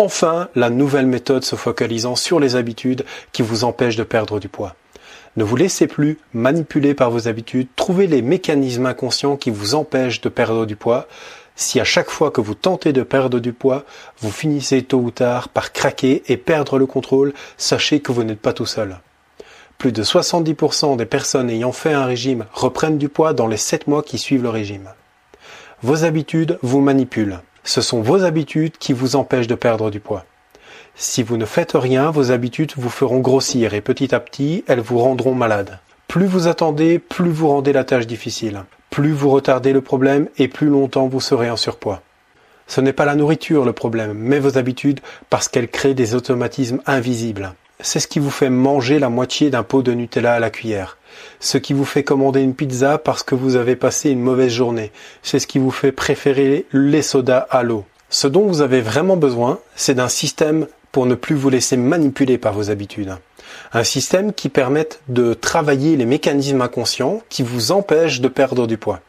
Enfin, la nouvelle méthode se focalisant sur les habitudes qui vous empêchent de perdre du poids. Ne vous laissez plus manipuler par vos habitudes, trouvez les mécanismes inconscients qui vous empêchent de perdre du poids. Si à chaque fois que vous tentez de perdre du poids, vous finissez tôt ou tard par craquer et perdre le contrôle, sachez que vous n'êtes pas tout seul. Plus de 70% des personnes ayant fait un régime reprennent du poids dans les 7 mois qui suivent le régime. Vos habitudes vous manipulent. Ce sont vos habitudes qui vous empêchent de perdre du poids. Si vous ne faites rien, vos habitudes vous feront grossir et petit à petit, elles vous rendront malade. Plus vous attendez, plus vous rendez la tâche difficile. Plus vous retardez le problème et plus longtemps vous serez en surpoids. Ce n'est pas la nourriture le problème, mais vos habitudes parce qu'elles créent des automatismes invisibles. C'est ce qui vous fait manger la moitié d'un pot de Nutella à la cuillère. Ce qui vous fait commander une pizza parce que vous avez passé une mauvaise journée. C'est ce qui vous fait préférer les sodas à l'eau. Ce dont vous avez vraiment besoin, c'est d'un système pour ne plus vous laisser manipuler par vos habitudes. Un système qui permette de travailler les mécanismes inconscients qui vous empêchent de perdre du poids.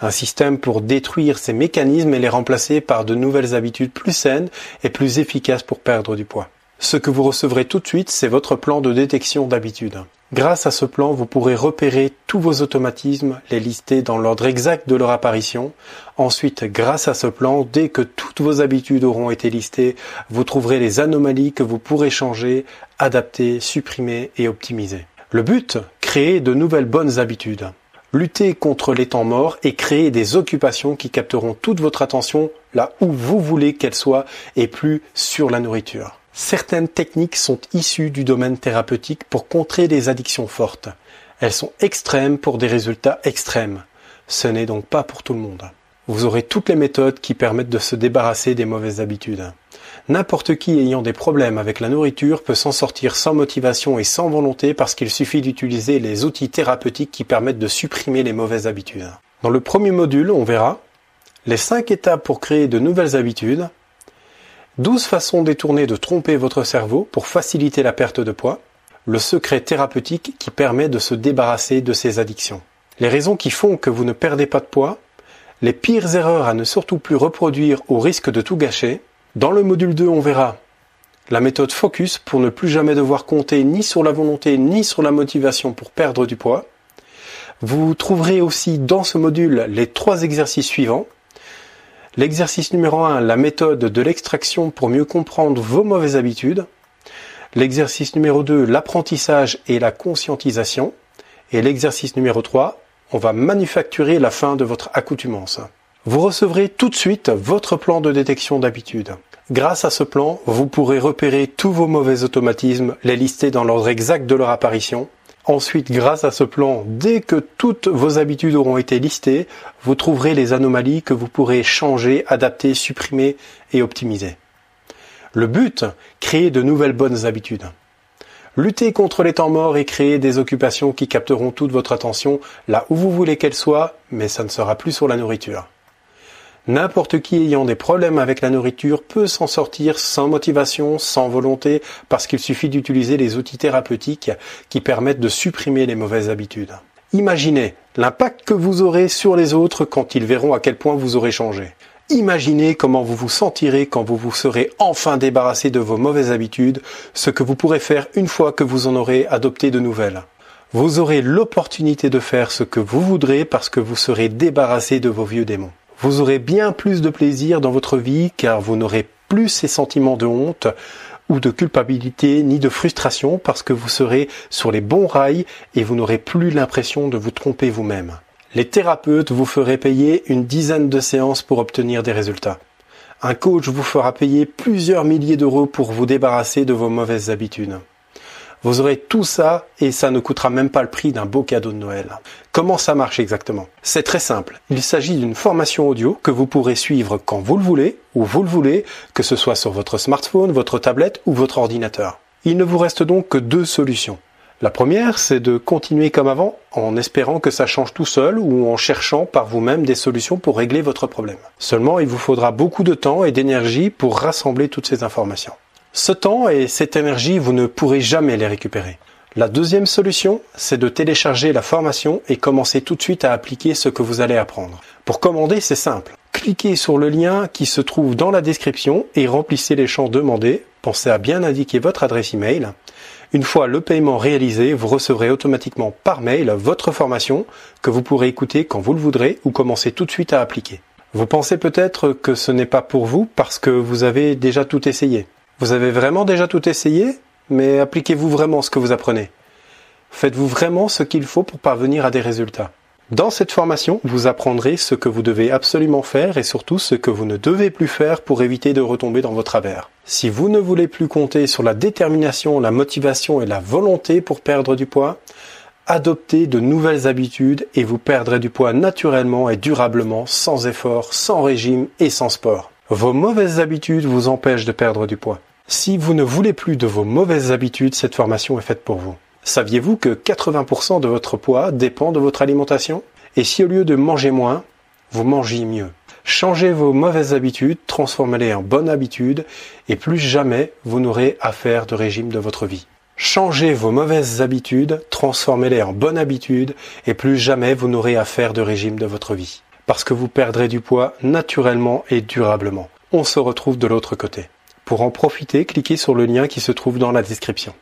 Un système pour détruire ces mécanismes et les remplacer par de nouvelles habitudes plus saines et plus efficaces pour perdre du poids. Ce que vous recevrez tout de suite, c'est votre plan de détection d'habitude. Grâce à ce plan, vous pourrez repérer tous vos automatismes, les lister dans l'ordre exact de leur apparition. Ensuite, grâce à ce plan, dès que toutes vos habitudes auront été listées, vous trouverez les anomalies que vous pourrez changer, adapter, supprimer et optimiser. Le but, créer de nouvelles bonnes habitudes. Lutter contre les temps morts et créer des occupations qui capteront toute votre attention là où vous voulez qu'elles soient et plus sur la nourriture. Certaines techniques sont issues du domaine thérapeutique pour contrer des addictions fortes. Elles sont extrêmes pour des résultats extrêmes. Ce n'est donc pas pour tout le monde. Vous aurez toutes les méthodes qui permettent de se débarrasser des mauvaises habitudes. N'importe qui ayant des problèmes avec la nourriture peut s'en sortir sans motivation et sans volonté parce qu'il suffit d'utiliser les outils thérapeutiques qui permettent de supprimer les mauvaises habitudes. Dans le premier module, on verra les 5 étapes pour créer de nouvelles habitudes, 12 façons détournées de tromper votre cerveau pour faciliter la perte de poids, le secret thérapeutique qui permet de se débarrasser de ces addictions. Les raisons qui font que vous ne perdez pas de poids, les pires erreurs à ne surtout plus reproduire au risque de tout gâcher. Dans le module 2, on verra la méthode focus pour ne plus jamais devoir compter ni sur la volonté ni sur la motivation pour perdre du poids. Vous trouverez aussi dans ce module les trois exercices suivants L'exercice numéro 1, la méthode de l'extraction pour mieux comprendre vos mauvaises habitudes. L'exercice numéro 2, l'apprentissage et la conscientisation. Et l'exercice numéro 3, on va manufacturer la fin de votre accoutumance. Vous recevrez tout de suite votre plan de détection d'habitude. Grâce à ce plan, vous pourrez repérer tous vos mauvais automatismes, les lister dans l'ordre exact de leur apparition Ensuite, grâce à ce plan, dès que toutes vos habitudes auront été listées, vous trouverez les anomalies que vous pourrez changer, adapter, supprimer et optimiser. Le but, créer de nouvelles bonnes habitudes. Lutter contre les temps morts et créer des occupations qui capteront toute votre attention là où vous voulez qu'elles soient, mais ça ne sera plus sur la nourriture. N'importe qui ayant des problèmes avec la nourriture peut s'en sortir sans motivation, sans volonté, parce qu'il suffit d'utiliser les outils thérapeutiques qui permettent de supprimer les mauvaises habitudes. Imaginez l'impact que vous aurez sur les autres quand ils verront à quel point vous aurez changé. Imaginez comment vous vous sentirez quand vous vous serez enfin débarrassé de vos mauvaises habitudes, ce que vous pourrez faire une fois que vous en aurez adopté de nouvelles. Vous aurez l'opportunité de faire ce que vous voudrez parce que vous serez débarrassé de vos vieux démons vous aurez bien plus de plaisir dans votre vie car vous n'aurez plus ces sentiments de honte ou de culpabilité ni de frustration parce que vous serez sur les bons rails et vous n'aurez plus l'impression de vous tromper vous-même. Les thérapeutes vous feraient payer une dizaine de séances pour obtenir des résultats. Un coach vous fera payer plusieurs milliers d'euros pour vous débarrasser de vos mauvaises habitudes. Vous aurez tout ça et ça ne coûtera même pas le prix d'un beau cadeau de Noël. Comment ça marche exactement? C'est très simple. Il s'agit d'une formation audio que vous pourrez suivre quand vous le voulez, où vous le voulez, que ce soit sur votre smartphone, votre tablette ou votre ordinateur. Il ne vous reste donc que deux solutions. La première, c'est de continuer comme avant, en espérant que ça change tout seul ou en cherchant par vous-même des solutions pour régler votre problème. Seulement, il vous faudra beaucoup de temps et d'énergie pour rassembler toutes ces informations. Ce temps et cette énergie, vous ne pourrez jamais les récupérer. La deuxième solution, c'est de télécharger la formation et commencer tout de suite à appliquer ce que vous allez apprendre. Pour commander, c'est simple. Cliquez sur le lien qui se trouve dans la description et remplissez les champs demandés. Pensez à bien indiquer votre adresse email. Une fois le paiement réalisé, vous recevrez automatiquement par mail votre formation que vous pourrez écouter quand vous le voudrez ou commencer tout de suite à appliquer. Vous pensez peut-être que ce n'est pas pour vous parce que vous avez déjà tout essayé. Vous avez vraiment déjà tout essayé, mais appliquez-vous vraiment ce que vous apprenez. Faites-vous vraiment ce qu'il faut pour parvenir à des résultats. Dans cette formation, vous apprendrez ce que vous devez absolument faire et surtout ce que vous ne devez plus faire pour éviter de retomber dans vos travers. Si vous ne voulez plus compter sur la détermination, la motivation et la volonté pour perdre du poids, adoptez de nouvelles habitudes et vous perdrez du poids naturellement et durablement, sans effort, sans régime et sans sport. Vos mauvaises habitudes vous empêchent de perdre du poids. Si vous ne voulez plus de vos mauvaises habitudes, cette formation est faite pour vous. Saviez-vous que 80% de votre poids dépend de votre alimentation? Et si au lieu de manger moins, vous mangiez mieux? Changez vos mauvaises habitudes, transformez-les en bonnes habitudes et plus jamais vous n'aurez à faire de régime de votre vie. Changez vos mauvaises habitudes, transformez-les en bonnes habitudes et plus jamais vous n'aurez à faire de régime de votre vie. Parce que vous perdrez du poids naturellement et durablement. On se retrouve de l'autre côté. Pour en profiter, cliquez sur le lien qui se trouve dans la description.